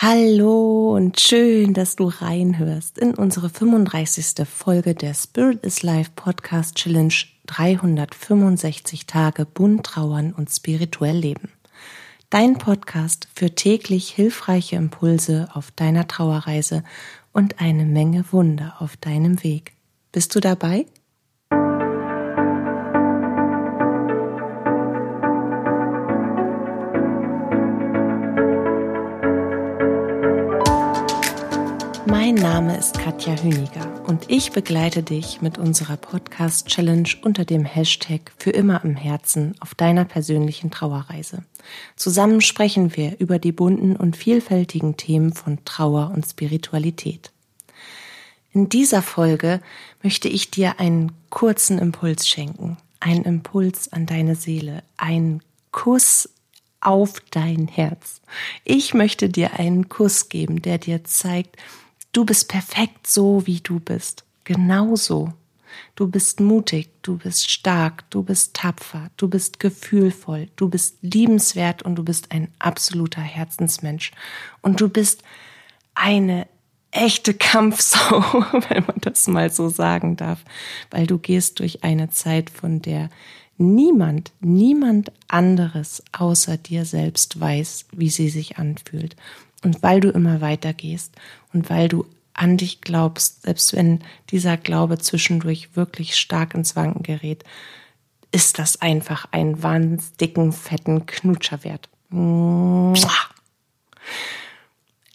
Hallo und schön, dass du reinhörst in unsere 35. Folge der Spirit is Life Podcast Challenge 365 Tage bunt trauern und spirituell leben. Dein Podcast für täglich hilfreiche Impulse auf deiner Trauerreise und eine Menge Wunder auf deinem Weg. Bist du dabei? Ist Katja Hüniger und ich begleite dich mit unserer Podcast Challenge unter dem Hashtag für immer im Herzen auf deiner persönlichen Trauerreise. Zusammen sprechen wir über die bunten und vielfältigen Themen von Trauer und Spiritualität. In dieser Folge möchte ich dir einen kurzen Impuls schenken, einen Impuls an deine Seele, einen Kuss auf dein Herz. Ich möchte dir einen Kuss geben, der dir zeigt, Du bist perfekt so, wie du bist. Genauso. Du bist mutig, du bist stark, du bist tapfer, du bist gefühlvoll, du bist liebenswert und du bist ein absoluter Herzensmensch. Und du bist eine echte Kampfsau, wenn man das mal so sagen darf, weil du gehst durch eine Zeit, von der niemand, niemand anderes außer dir selbst weiß, wie sie sich anfühlt. Und weil du immer weitergehst und weil du an dich glaubst, selbst wenn dieser Glaube zwischendurch wirklich stark ins Wanken gerät, ist das einfach ein wahnsinnig dicken, fetten Knutscher wert.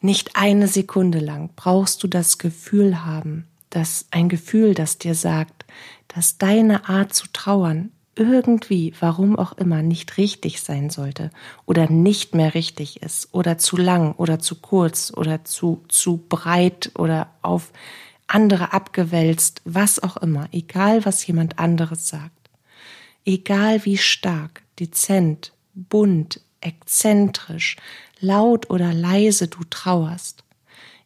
Nicht eine Sekunde lang brauchst du das Gefühl haben, dass ein Gefühl, das dir sagt, dass deine Art zu trauern irgendwie, warum auch immer, nicht richtig sein sollte oder nicht mehr richtig ist oder zu lang oder zu kurz oder zu, zu breit oder auf andere abgewälzt, was auch immer, egal was jemand anderes sagt, egal wie stark, dezent, bunt, exzentrisch, laut oder leise du trauerst,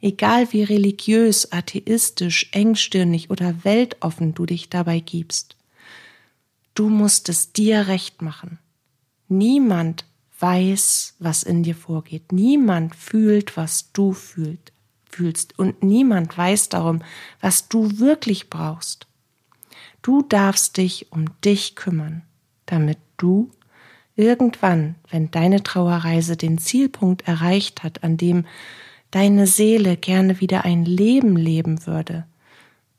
egal wie religiös, atheistisch, engstirnig oder weltoffen du dich dabei gibst, Du musst es dir recht machen. Niemand weiß, was in dir vorgeht. Niemand fühlt, was du fühlt, fühlst. Und niemand weiß darum, was du wirklich brauchst. Du darfst dich um dich kümmern, damit du irgendwann, wenn deine Trauerreise den Zielpunkt erreicht hat, an dem deine Seele gerne wieder ein Leben leben würde,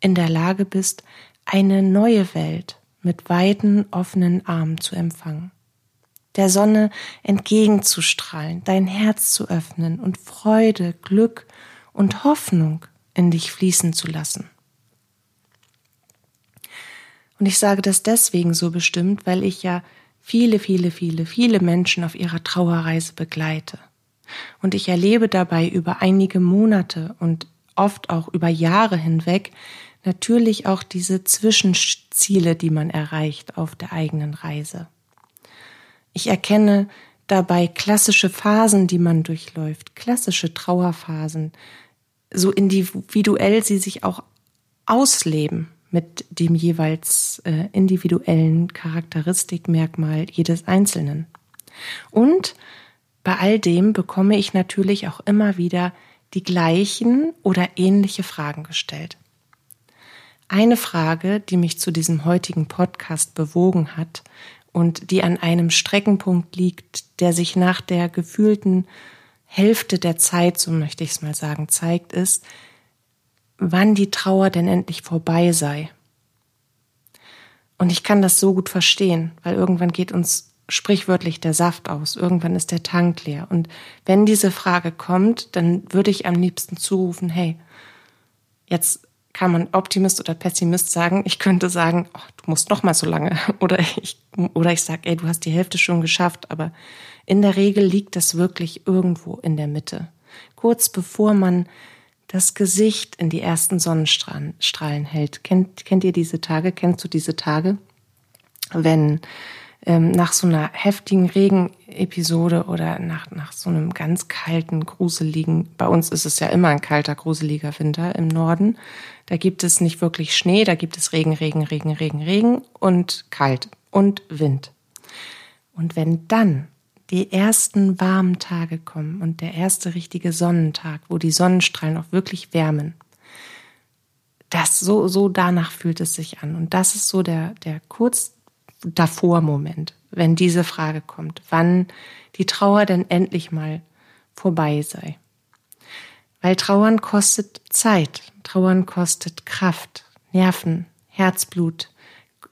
in der Lage bist, eine neue Welt, mit weiten, offenen Armen zu empfangen, der Sonne entgegenzustrahlen, dein Herz zu öffnen und Freude, Glück und Hoffnung in dich fließen zu lassen. Und ich sage das deswegen so bestimmt, weil ich ja viele, viele, viele, viele Menschen auf ihrer Trauerreise begleite. Und ich erlebe dabei über einige Monate und oft auch über Jahre hinweg, natürlich auch diese Zwischenziele, die man erreicht auf der eigenen Reise. Ich erkenne dabei klassische Phasen, die man durchläuft, klassische Trauerphasen, so individuell sie sich auch ausleben mit dem jeweils äh, individuellen Charakteristikmerkmal jedes Einzelnen. Und bei all dem bekomme ich natürlich auch immer wieder die gleichen oder ähnliche Fragen gestellt. Eine Frage, die mich zu diesem heutigen Podcast bewogen hat und die an einem Streckenpunkt liegt, der sich nach der gefühlten Hälfte der Zeit, so möchte ich es mal sagen, zeigt, ist, wann die Trauer denn endlich vorbei sei. Und ich kann das so gut verstehen, weil irgendwann geht uns sprichwörtlich der Saft aus, irgendwann ist der Tank leer. Und wenn diese Frage kommt, dann würde ich am liebsten zurufen, hey, jetzt kann man Optimist oder Pessimist sagen. Ich könnte sagen, oh, du musst noch mal so lange. Oder ich, oder ich sage, ey, du hast die Hälfte schon geschafft. Aber in der Regel liegt das wirklich irgendwo in der Mitte. Kurz bevor man das Gesicht in die ersten Sonnenstrahlen hält. Kennt, kennt ihr diese Tage? Kennst du diese Tage? Wenn ähm, nach so einer heftigen Regenepisode oder nach, nach so einem ganz kalten, gruseligen, bei uns ist es ja immer ein kalter, gruseliger Winter im Norden, da gibt es nicht wirklich Schnee, da gibt es Regen, Regen, Regen, Regen, Regen und kalt und Wind. Und wenn dann die ersten warmen Tage kommen und der erste richtige Sonnentag, wo die Sonnenstrahlen auch wirklich wärmen. Das so, so danach fühlt es sich an. Und das ist so der, der kurz davor Moment, wenn diese Frage kommt, wann die Trauer denn endlich mal vorbei sei. Weil Trauern kostet Zeit, Trauern kostet Kraft, Nerven, Herzblut,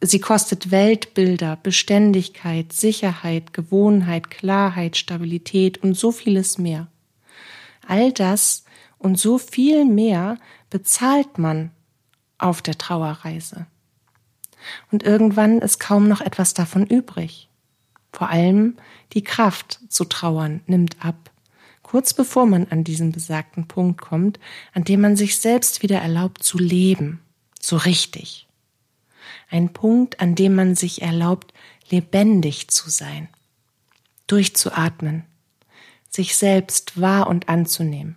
Sie kostet Weltbilder, Beständigkeit, Sicherheit, Gewohnheit, Klarheit, Stabilität und so vieles mehr. All das und so viel mehr bezahlt man auf der Trauerreise. Und irgendwann ist kaum noch etwas davon übrig. Vor allem die Kraft zu trauern nimmt ab, kurz bevor man an diesen besagten Punkt kommt, an dem man sich selbst wieder erlaubt zu leben, so richtig. Ein Punkt, an dem man sich erlaubt, lebendig zu sein, durchzuatmen, sich selbst wahr und anzunehmen,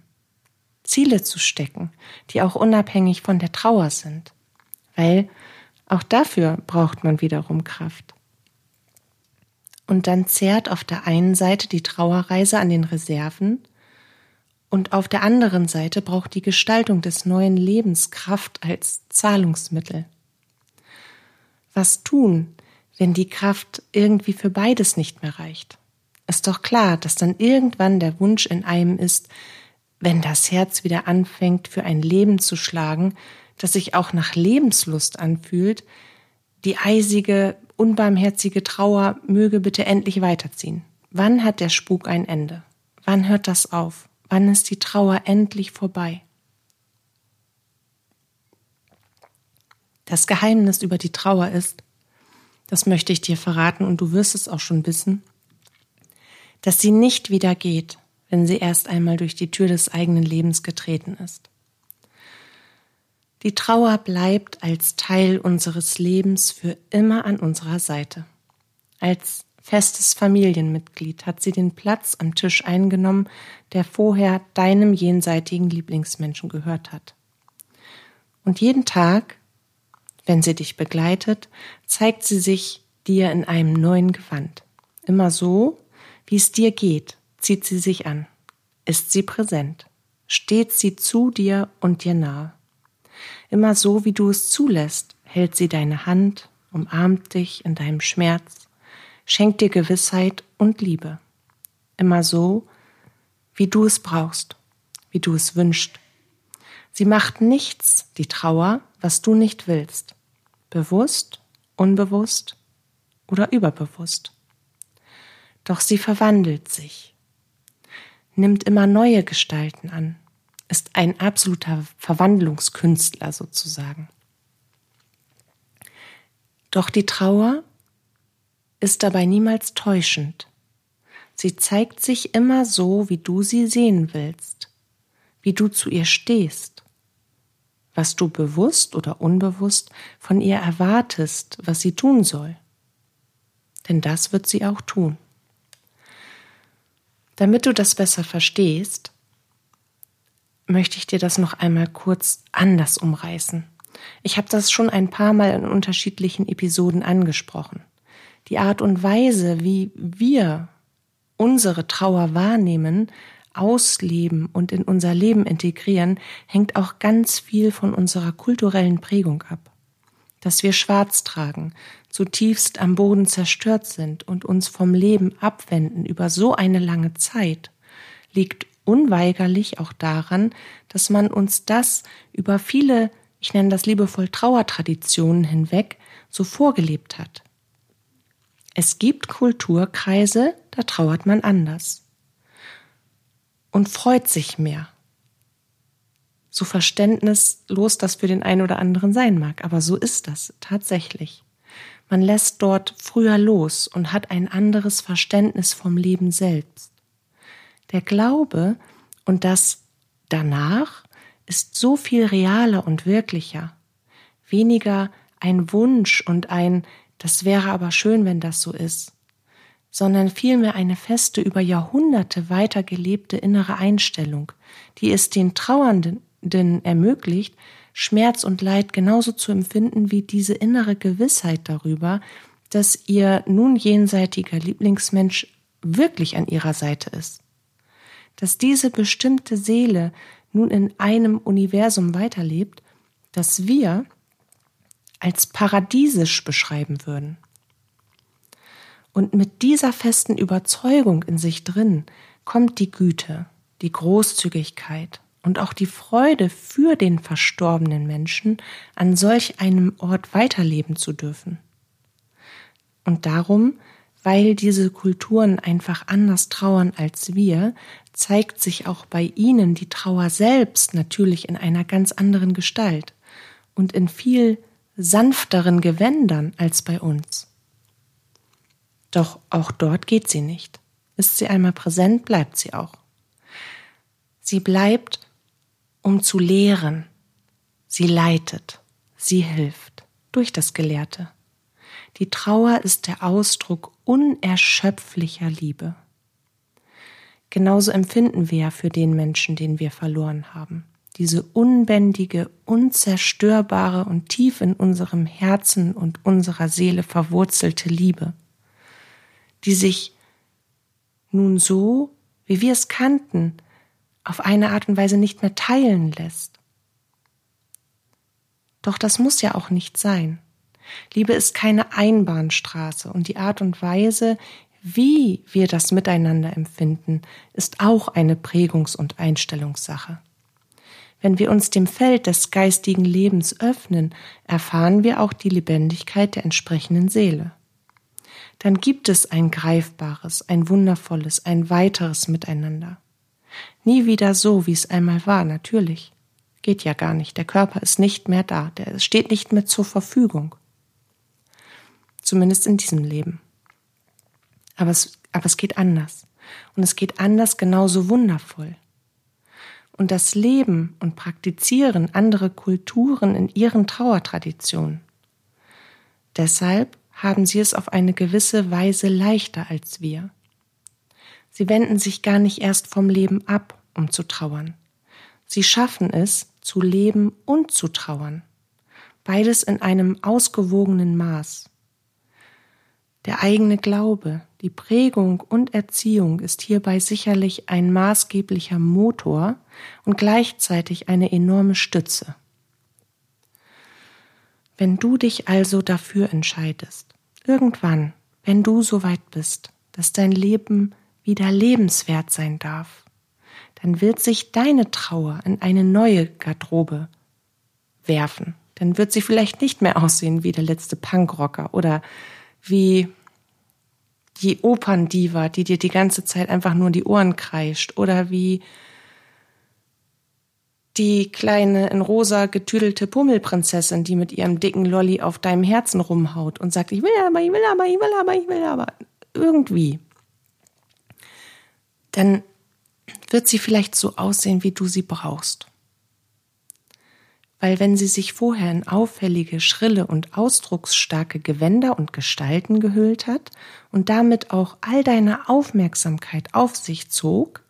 Ziele zu stecken, die auch unabhängig von der Trauer sind, weil auch dafür braucht man wiederum Kraft. Und dann zehrt auf der einen Seite die Trauerreise an den Reserven und auf der anderen Seite braucht die Gestaltung des neuen Lebens Kraft als Zahlungsmittel was tun, wenn die Kraft irgendwie für beides nicht mehr reicht? Ist doch klar, dass dann irgendwann der Wunsch in einem ist, wenn das Herz wieder anfängt, für ein Leben zu schlagen, das sich auch nach Lebenslust anfühlt, die eisige, unbarmherzige Trauer möge bitte endlich weiterziehen. Wann hat der Spuk ein Ende? Wann hört das auf? Wann ist die Trauer endlich vorbei? das Geheimnis über die Trauer ist, das möchte ich dir verraten und du wirst es auch schon wissen, dass sie nicht wieder geht, wenn sie erst einmal durch die Tür des eigenen Lebens getreten ist. Die Trauer bleibt als Teil unseres Lebens für immer an unserer Seite. Als festes Familienmitglied hat sie den Platz am Tisch eingenommen, der vorher deinem jenseitigen Lieblingsmenschen gehört hat. Und jeden Tag, wenn sie dich begleitet, zeigt sie sich dir in einem neuen Gewand. Immer so, wie es dir geht, zieht sie sich an. Ist sie präsent. Steht sie zu dir und dir nahe. Immer so, wie du es zulässt, hält sie deine Hand, umarmt dich in deinem Schmerz, schenkt dir Gewissheit und Liebe. Immer so, wie du es brauchst, wie du es wünschst. Sie macht nichts, die Trauer, was du nicht willst bewusst, unbewusst oder überbewusst. Doch sie verwandelt sich, nimmt immer neue Gestalten an, ist ein absoluter Verwandlungskünstler sozusagen. Doch die Trauer ist dabei niemals täuschend. Sie zeigt sich immer so, wie du sie sehen willst, wie du zu ihr stehst was du bewusst oder unbewusst von ihr erwartest, was sie tun soll. Denn das wird sie auch tun. Damit du das besser verstehst, möchte ich dir das noch einmal kurz anders umreißen. Ich habe das schon ein paar Mal in unterschiedlichen Episoden angesprochen. Die Art und Weise, wie wir unsere Trauer wahrnehmen, ausleben und in unser Leben integrieren, hängt auch ganz viel von unserer kulturellen Prägung ab. Dass wir schwarz tragen, zutiefst am Boden zerstört sind und uns vom Leben abwenden über so eine lange Zeit, liegt unweigerlich auch daran, dass man uns das über viele, ich nenne das liebevoll Trauertraditionen hinweg, so vorgelebt hat. Es gibt Kulturkreise, da trauert man anders und freut sich mehr. So verständnislos das für den einen oder anderen sein mag, aber so ist das tatsächlich. Man lässt dort früher los und hat ein anderes Verständnis vom Leben selbst. Der Glaube und das danach ist so viel realer und wirklicher, weniger ein Wunsch und ein das wäre aber schön, wenn das so ist, sondern vielmehr eine feste, über Jahrhunderte weitergelebte innere Einstellung, die es den Trauernden ermöglicht, Schmerz und Leid genauso zu empfinden wie diese innere Gewissheit darüber, dass ihr nun jenseitiger Lieblingsmensch wirklich an ihrer Seite ist. Dass diese bestimmte Seele nun in einem Universum weiterlebt, das wir als paradiesisch beschreiben würden. Und mit dieser festen Überzeugung in sich drin kommt die Güte, die Großzügigkeit und auch die Freude für den verstorbenen Menschen, an solch einem Ort weiterleben zu dürfen. Und darum, weil diese Kulturen einfach anders trauern als wir, zeigt sich auch bei ihnen die Trauer selbst natürlich in einer ganz anderen Gestalt und in viel sanfteren Gewändern als bei uns. Doch auch dort geht sie nicht. Ist sie einmal präsent, bleibt sie auch. Sie bleibt, um zu lehren. Sie leitet, sie hilft durch das Gelehrte. Die Trauer ist der Ausdruck unerschöpflicher Liebe. Genauso empfinden wir ja für den Menschen, den wir verloren haben. Diese unbändige, unzerstörbare und tief in unserem Herzen und unserer Seele verwurzelte Liebe, die sich nun so, wie wir es kannten, auf eine Art und Weise nicht mehr teilen lässt. Doch das muss ja auch nicht sein. Liebe ist keine Einbahnstraße und die Art und Weise, wie wir das miteinander empfinden, ist auch eine Prägungs- und Einstellungssache. Wenn wir uns dem Feld des geistigen Lebens öffnen, erfahren wir auch die Lebendigkeit der entsprechenden Seele. Dann gibt es ein greifbares, ein wundervolles, ein weiteres Miteinander. Nie wieder so, wie es einmal war, natürlich. Geht ja gar nicht. Der Körper ist nicht mehr da. Der steht nicht mehr zur Verfügung. Zumindest in diesem Leben. Aber es, aber es geht anders. Und es geht anders genauso wundervoll. Und das Leben und Praktizieren andere Kulturen in ihren Trauertraditionen. Deshalb haben sie es auf eine gewisse Weise leichter als wir. Sie wenden sich gar nicht erst vom Leben ab, um zu trauern. Sie schaffen es, zu leben und zu trauern. Beides in einem ausgewogenen Maß. Der eigene Glaube, die Prägung und Erziehung ist hierbei sicherlich ein maßgeblicher Motor und gleichzeitig eine enorme Stütze. Wenn du dich also dafür entscheidest, irgendwann, wenn du so weit bist, dass dein Leben wieder lebenswert sein darf, dann wird sich deine Trauer in eine neue Garderobe werfen. Dann wird sie vielleicht nicht mehr aussehen wie der letzte Punkrocker oder wie die Operndiva, die dir die ganze Zeit einfach nur die Ohren kreischt oder wie die kleine in rosa getüdelte Pummelprinzessin, die mit ihrem dicken Lolli auf deinem Herzen rumhaut und sagt, ich will aber, ich will aber, ich will aber, ich will aber. Irgendwie. Dann wird sie vielleicht so aussehen, wie du sie brauchst weil wenn sie sich vorher in auffällige, schrille und ausdrucksstarke Gewänder und Gestalten gehüllt hat und damit auch all deine Aufmerksamkeit auf sich zog,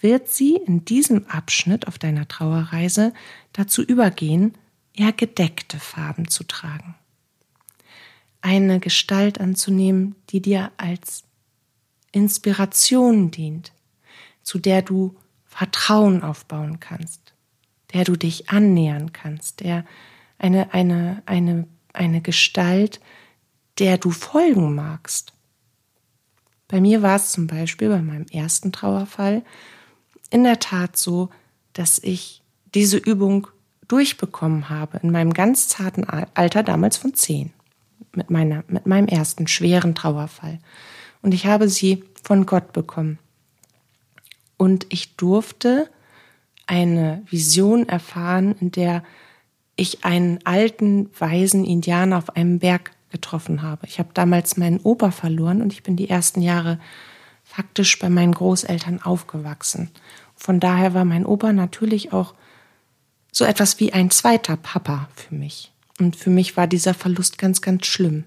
wird sie in diesem Abschnitt auf deiner Trauerreise dazu übergehen, eher gedeckte Farben zu tragen. Eine Gestalt anzunehmen, die dir als Inspiration dient, zu der du Vertrauen aufbauen kannst der du dich annähern kannst, der eine, eine, eine, eine Gestalt, der du folgen magst. Bei mir war es zum Beispiel bei meinem ersten Trauerfall in der Tat so, dass ich diese Übung durchbekommen habe in meinem ganz zarten Alter, damals von zehn, mit, meiner, mit meinem ersten schweren Trauerfall. Und ich habe sie von Gott bekommen. Und ich durfte eine Vision erfahren, in der ich einen alten, weisen Indianer auf einem Berg getroffen habe. Ich habe damals meinen Opa verloren und ich bin die ersten Jahre faktisch bei meinen Großeltern aufgewachsen. Von daher war mein Opa natürlich auch so etwas wie ein zweiter Papa für mich. Und für mich war dieser Verlust ganz, ganz schlimm.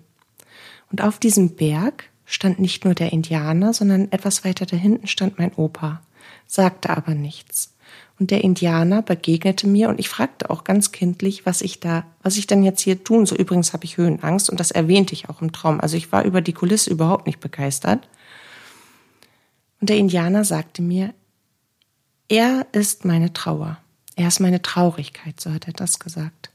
Und auf diesem Berg stand nicht nur der Indianer, sondern etwas weiter dahinten stand mein Opa, sagte aber nichts. Und der Indianer begegnete mir und ich fragte auch ganz kindlich, was ich da, was ich denn jetzt hier tun soll. Übrigens habe ich Höhenangst und das erwähnte ich auch im Traum. Also ich war über die Kulisse überhaupt nicht begeistert. Und der Indianer sagte mir, er ist meine Trauer. Er ist meine Traurigkeit, so hat er das gesagt.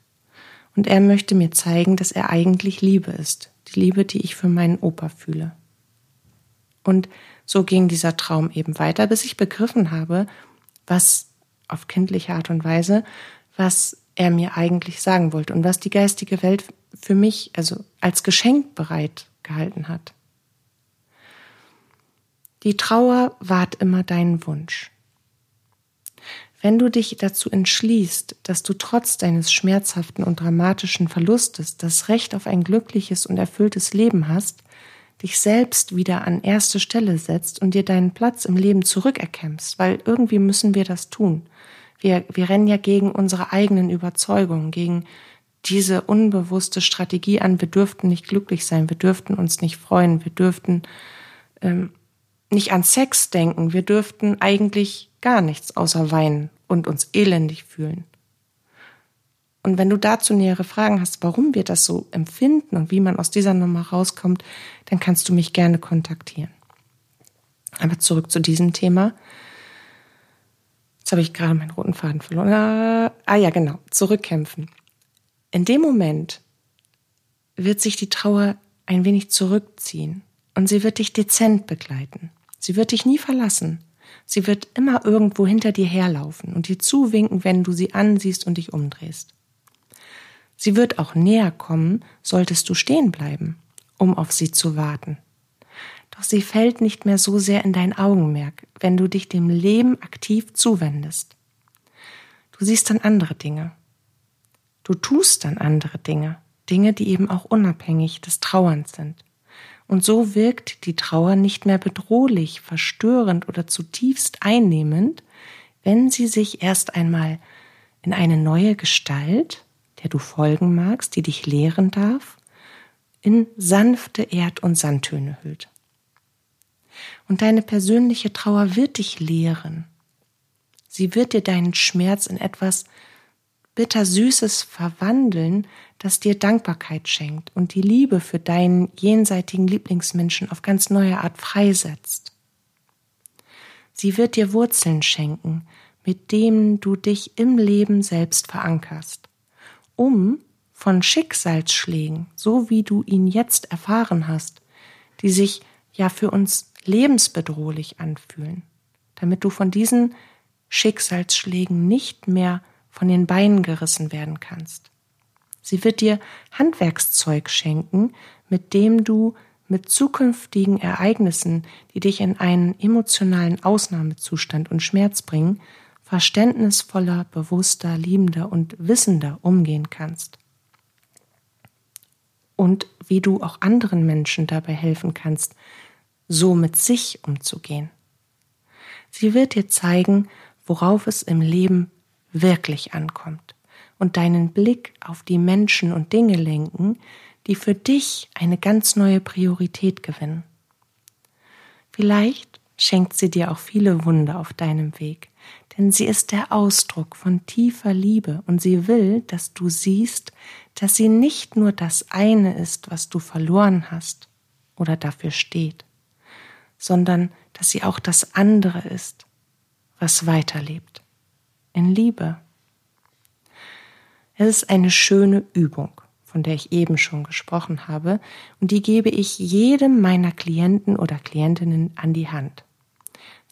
Und er möchte mir zeigen, dass er eigentlich Liebe ist. Die Liebe, die ich für meinen Opa fühle. Und so ging dieser Traum eben weiter, bis ich begriffen habe, was auf kindliche Art und Weise, was er mir eigentlich sagen wollte und was die geistige Welt für mich, also als Geschenk bereit gehalten hat. Die Trauer wahrt immer deinen Wunsch. Wenn du dich dazu entschließt, dass du trotz deines schmerzhaften und dramatischen Verlustes das Recht auf ein glückliches und erfülltes Leben hast, dich selbst wieder an erste Stelle setzt und dir deinen Platz im Leben zurückerkämpfst, weil irgendwie müssen wir das tun. Wir, wir rennen ja gegen unsere eigenen Überzeugungen, gegen diese unbewusste Strategie an, wir dürften nicht glücklich sein, wir dürften uns nicht freuen, wir dürften ähm, nicht an Sex denken, wir dürften eigentlich gar nichts außer weinen und uns elendig fühlen. Und wenn du dazu nähere Fragen hast, warum wir das so empfinden und wie man aus dieser Nummer rauskommt, dann kannst du mich gerne kontaktieren. Aber zurück zu diesem Thema. Jetzt habe ich gerade meinen roten Faden verloren. Ah ja, genau. Zurückkämpfen. In dem Moment wird sich die Trauer ein wenig zurückziehen und sie wird dich dezent begleiten. Sie wird dich nie verlassen. Sie wird immer irgendwo hinter dir herlaufen und dir zuwinken, wenn du sie ansiehst und dich umdrehst. Sie wird auch näher kommen, solltest du stehen bleiben, um auf sie zu warten. Doch sie fällt nicht mehr so sehr in dein Augenmerk, wenn du dich dem Leben aktiv zuwendest. Du siehst dann andere Dinge. Du tust dann andere Dinge, Dinge, die eben auch unabhängig des Trauerns sind. Und so wirkt die Trauer nicht mehr bedrohlich, verstörend oder zutiefst einnehmend, wenn sie sich erst einmal in eine neue Gestalt, der du folgen magst, die dich lehren darf, in sanfte Erd- und Sandtöne hüllt. Und deine persönliche Trauer wird dich lehren. Sie wird dir deinen Schmerz in etwas bittersüßes verwandeln, das dir Dankbarkeit schenkt und die Liebe für deinen jenseitigen Lieblingsmenschen auf ganz neue Art freisetzt. Sie wird dir Wurzeln schenken, mit denen du dich im Leben selbst verankerst, um von Schicksalsschlägen, so wie du ihn jetzt erfahren hast, die sich ja für uns lebensbedrohlich anfühlen, damit du von diesen Schicksalsschlägen nicht mehr von den Beinen gerissen werden kannst. Sie wird dir Handwerkszeug schenken, mit dem du mit zukünftigen Ereignissen, die dich in einen emotionalen Ausnahmezustand und Schmerz bringen, verständnisvoller, bewusster, liebender und wissender umgehen kannst. Und wie du auch anderen Menschen dabei helfen kannst, so mit sich umzugehen. Sie wird dir zeigen, worauf es im Leben wirklich ankommt und deinen Blick auf die Menschen und Dinge lenken, die für dich eine ganz neue Priorität gewinnen. Vielleicht schenkt sie dir auch viele Wunder auf deinem Weg, denn sie ist der Ausdruck von tiefer Liebe und sie will, dass du siehst, dass sie nicht nur das eine ist, was du verloren hast oder dafür steht, sondern dass sie auch das andere ist, was weiterlebt. In Liebe. Es ist eine schöne Übung, von der ich eben schon gesprochen habe, und die gebe ich jedem meiner Klienten oder Klientinnen an die Hand.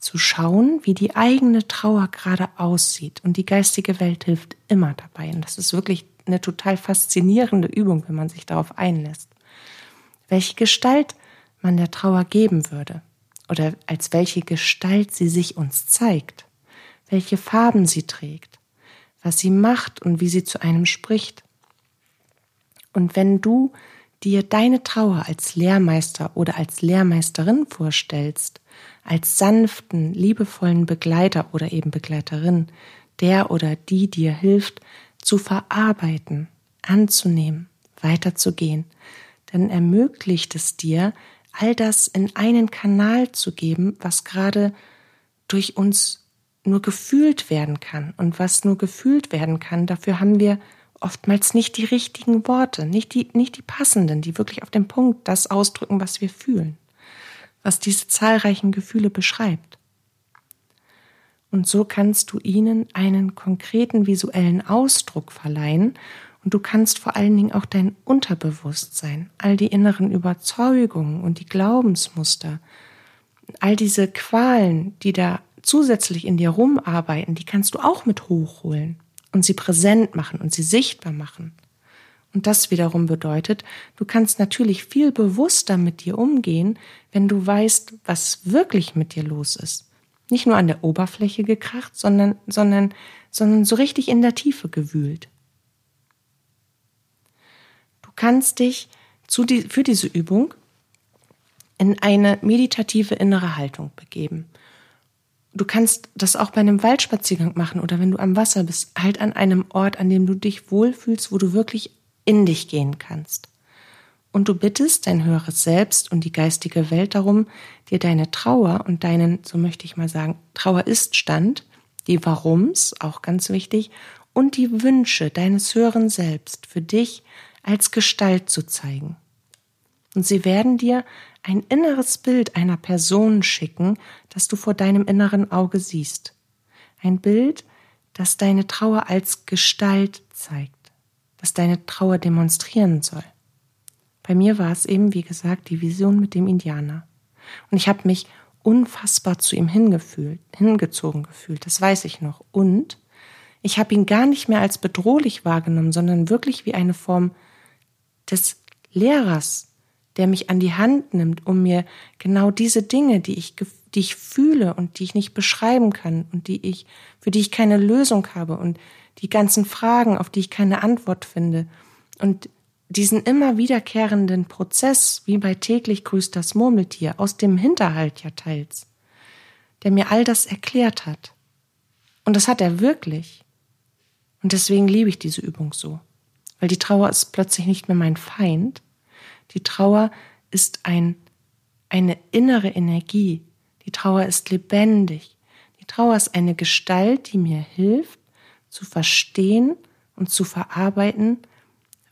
Zu schauen, wie die eigene Trauer gerade aussieht. Und die geistige Welt hilft immer dabei. Und das ist wirklich eine total faszinierende Übung, wenn man sich darauf einlässt. Welche Gestalt man der Trauer geben würde oder als welche Gestalt sie sich uns zeigt, welche Farben sie trägt, was sie macht und wie sie zu einem spricht. Und wenn du dir deine Trauer als Lehrmeister oder als Lehrmeisterin vorstellst, als sanften, liebevollen Begleiter oder eben Begleiterin, der oder die dir hilft, zu verarbeiten, anzunehmen, weiterzugehen, dann ermöglicht es dir, all das in einen Kanal zu geben, was gerade durch uns nur gefühlt werden kann. Und was nur gefühlt werden kann, dafür haben wir oftmals nicht die richtigen Worte, nicht die, nicht die passenden, die wirklich auf den Punkt das ausdrücken, was wir fühlen. was diese zahlreichen Gefühle beschreibt. Und so kannst du ihnen einen konkreten visuellen Ausdruck verleihen und du kannst vor allen Dingen auch dein Unterbewusstsein, all die inneren Überzeugungen und die Glaubensmuster, all diese Qualen, die da zusätzlich in dir rumarbeiten, die kannst du auch mit hochholen und sie präsent machen und sie sichtbar machen. Und das wiederum bedeutet, du kannst natürlich viel bewusster mit dir umgehen, wenn du weißt, was wirklich mit dir los ist. Nicht nur an der Oberfläche gekracht, sondern, sondern, sondern so richtig in der Tiefe gewühlt. Du kannst dich die, für diese Übung in eine meditative innere Haltung begeben. Du kannst das auch bei einem Waldspaziergang machen oder wenn du am Wasser bist, halt an einem Ort, an dem du dich wohlfühlst, wo du wirklich in dich gehen kannst. Und du bittest dein höheres Selbst und die geistige Welt darum, dir deine Trauer und deinen, so möchte ich mal sagen, Trauer ist Stand, die Warums, auch ganz wichtig, und die Wünsche deines höheren Selbst für dich als Gestalt zu zeigen. Und sie werden dir ein inneres Bild einer Person schicken, das du vor deinem inneren Auge siehst. Ein Bild, das deine Trauer als Gestalt zeigt das deine Trauer demonstrieren soll. Bei mir war es eben, wie gesagt, die Vision mit dem Indianer. Und ich habe mich unfassbar zu ihm hingefühlt, hingezogen gefühlt, das weiß ich noch. Und ich habe ihn gar nicht mehr als bedrohlich wahrgenommen, sondern wirklich wie eine Form des Lehrers, der mich an die Hand nimmt, um mir genau diese Dinge, die ich, die ich fühle und die ich nicht beschreiben kann und die ich, für die ich keine Lösung habe und die ganzen Fragen, auf die ich keine Antwort finde und diesen immer wiederkehrenden Prozess, wie bei täglich grüßt das Murmeltier, aus dem Hinterhalt ja teils, der mir all das erklärt hat. Und das hat er wirklich. Und deswegen liebe ich diese Übung so. Weil die Trauer ist plötzlich nicht mehr mein Feind. Die Trauer ist ein, eine innere Energie. Die Trauer ist lebendig. Die Trauer ist eine Gestalt, die mir hilft, zu verstehen und zu verarbeiten,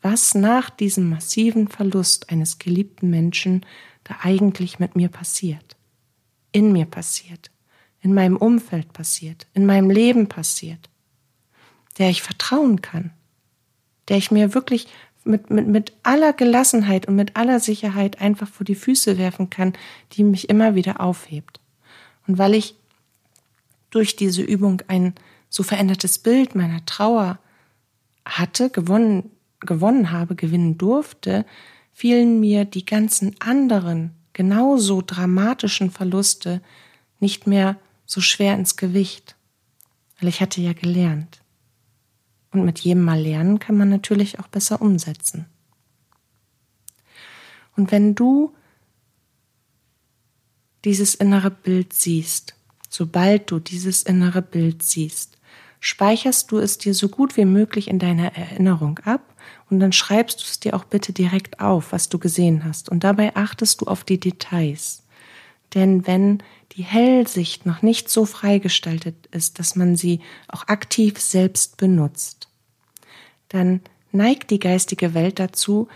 was nach diesem massiven Verlust eines geliebten Menschen da eigentlich mit mir passiert, in mir passiert, in meinem Umfeld passiert, in meinem Leben passiert, der ich vertrauen kann, der ich mir wirklich mit, mit, mit aller Gelassenheit und mit aller Sicherheit einfach vor die Füße werfen kann, die mich immer wieder aufhebt. Und weil ich durch diese Übung ein so verändertes Bild meiner Trauer hatte, gewonnen, gewonnen habe, gewinnen durfte, fielen mir die ganzen anderen, genauso dramatischen Verluste nicht mehr so schwer ins Gewicht, weil ich hatte ja gelernt. Und mit jedem Mal lernen kann man natürlich auch besser umsetzen. Und wenn du dieses innere Bild siehst, sobald du dieses innere Bild siehst, speicherst du es dir so gut wie möglich in deiner Erinnerung ab und dann schreibst du es dir auch bitte direkt auf, was du gesehen hast. Und dabei achtest du auf die Details. Denn wenn die Hellsicht noch nicht so freigestaltet ist, dass man sie auch aktiv selbst benutzt, dann neigt die geistige Welt dazu,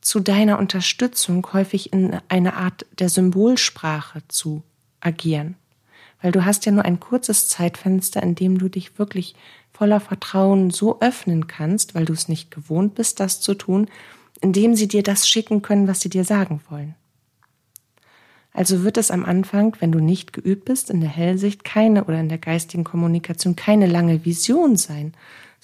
zu deiner Unterstützung häufig in eine Art der Symbolsprache zu agieren weil du hast ja nur ein kurzes Zeitfenster, in dem du dich wirklich voller Vertrauen so öffnen kannst, weil du es nicht gewohnt bist, das zu tun, indem sie dir das schicken können, was sie dir sagen wollen. Also wird es am Anfang, wenn du nicht geübt bist, in der Hellsicht keine oder in der geistigen Kommunikation keine lange Vision sein,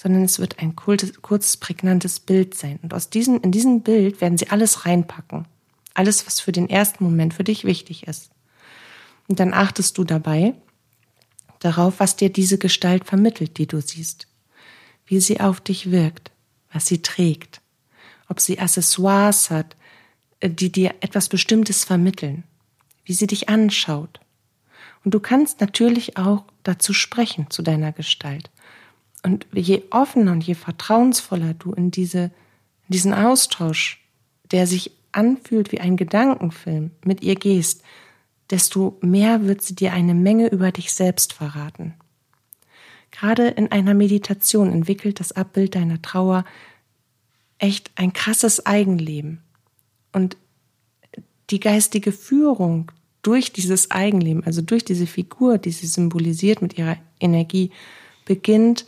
sondern es wird ein kurzes, prägnantes Bild sein. Und aus diesem, in diesem Bild werden sie alles reinpacken. Alles, was für den ersten Moment für dich wichtig ist. Und dann achtest du dabei darauf, was dir diese Gestalt vermittelt, die du siehst, wie sie auf dich wirkt, was sie trägt, ob sie Accessoires hat, äh, die dir etwas Bestimmtes vermitteln, wie sie dich anschaut. Und du kannst natürlich auch dazu sprechen, zu deiner Gestalt. Und je offener und je vertrauensvoller du in diese, in diesen Austausch, der sich anfühlt wie ein Gedankenfilm, mit ihr gehst, desto mehr wird sie dir eine Menge über dich selbst verraten. Gerade in einer Meditation entwickelt das Abbild deiner Trauer echt ein krasses Eigenleben. Und die geistige Führung, durch dieses Eigenleben, also durch diese Figur, die sie symbolisiert mit ihrer Energie, beginnt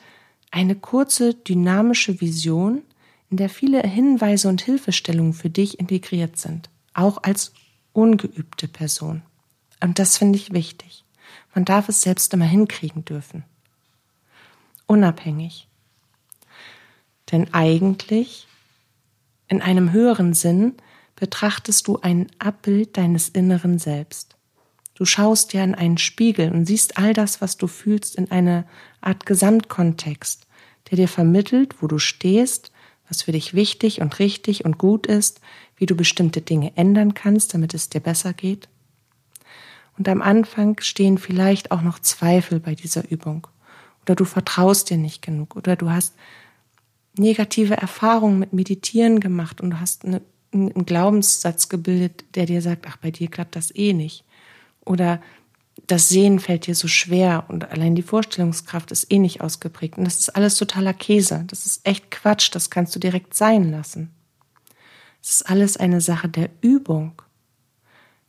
eine kurze dynamische Vision, in der viele Hinweise und Hilfestellungen für dich integriert sind, auch als ungeübte Person. Und das finde ich wichtig. Man darf es selbst immer hinkriegen dürfen. Unabhängig. Denn eigentlich, in einem höheren Sinn, betrachtest du ein Abbild deines inneren Selbst. Du schaust dir in einen Spiegel und siehst all das, was du fühlst, in eine Art Gesamtkontext, der dir vermittelt, wo du stehst, was für dich wichtig und richtig und gut ist, wie du bestimmte Dinge ändern kannst, damit es dir besser geht. Und am Anfang stehen vielleicht auch noch Zweifel bei dieser Übung. Oder du vertraust dir nicht genug. Oder du hast negative Erfahrungen mit Meditieren gemacht und du hast eine einen Glaubenssatz gebildet, der dir sagt, ach, bei dir klappt das eh nicht. Oder das Sehen fällt dir so schwer und allein die Vorstellungskraft ist eh nicht ausgeprägt. Und das ist alles totaler Käse. Das ist echt Quatsch. Das kannst du direkt sein lassen. Es ist alles eine Sache der Übung.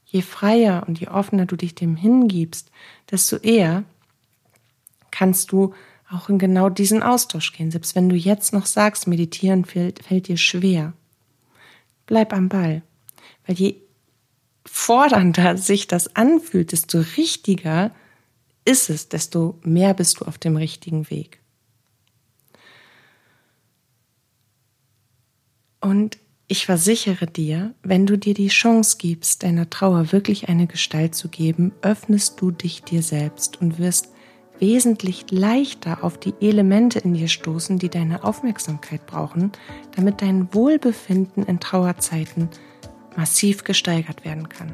Je freier und je offener du dich dem hingibst, desto eher kannst du auch in genau diesen Austausch gehen. Selbst wenn du jetzt noch sagst, meditieren fällt, fällt dir schwer bleib am Ball. Weil je fordernder sich das anfühlt, desto richtiger ist es, desto mehr bist du auf dem richtigen Weg. Und ich versichere dir, wenn du dir die Chance gibst, deiner Trauer wirklich eine Gestalt zu geben, öffnest du dich dir selbst und wirst wesentlich leichter auf die Elemente in dir stoßen, die deine Aufmerksamkeit brauchen, damit dein Wohlbefinden in Trauerzeiten massiv gesteigert werden kann.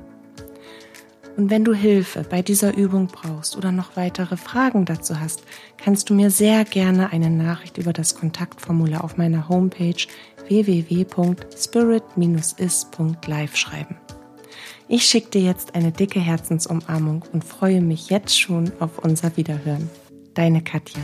Und wenn du Hilfe bei dieser Übung brauchst oder noch weitere Fragen dazu hast, kannst du mir sehr gerne eine Nachricht über das Kontaktformular auf meiner Homepage www.spirit-is.live schreiben. Ich schicke dir jetzt eine dicke Herzensumarmung und freue mich jetzt schon auf unser Wiederhören. Deine Katja.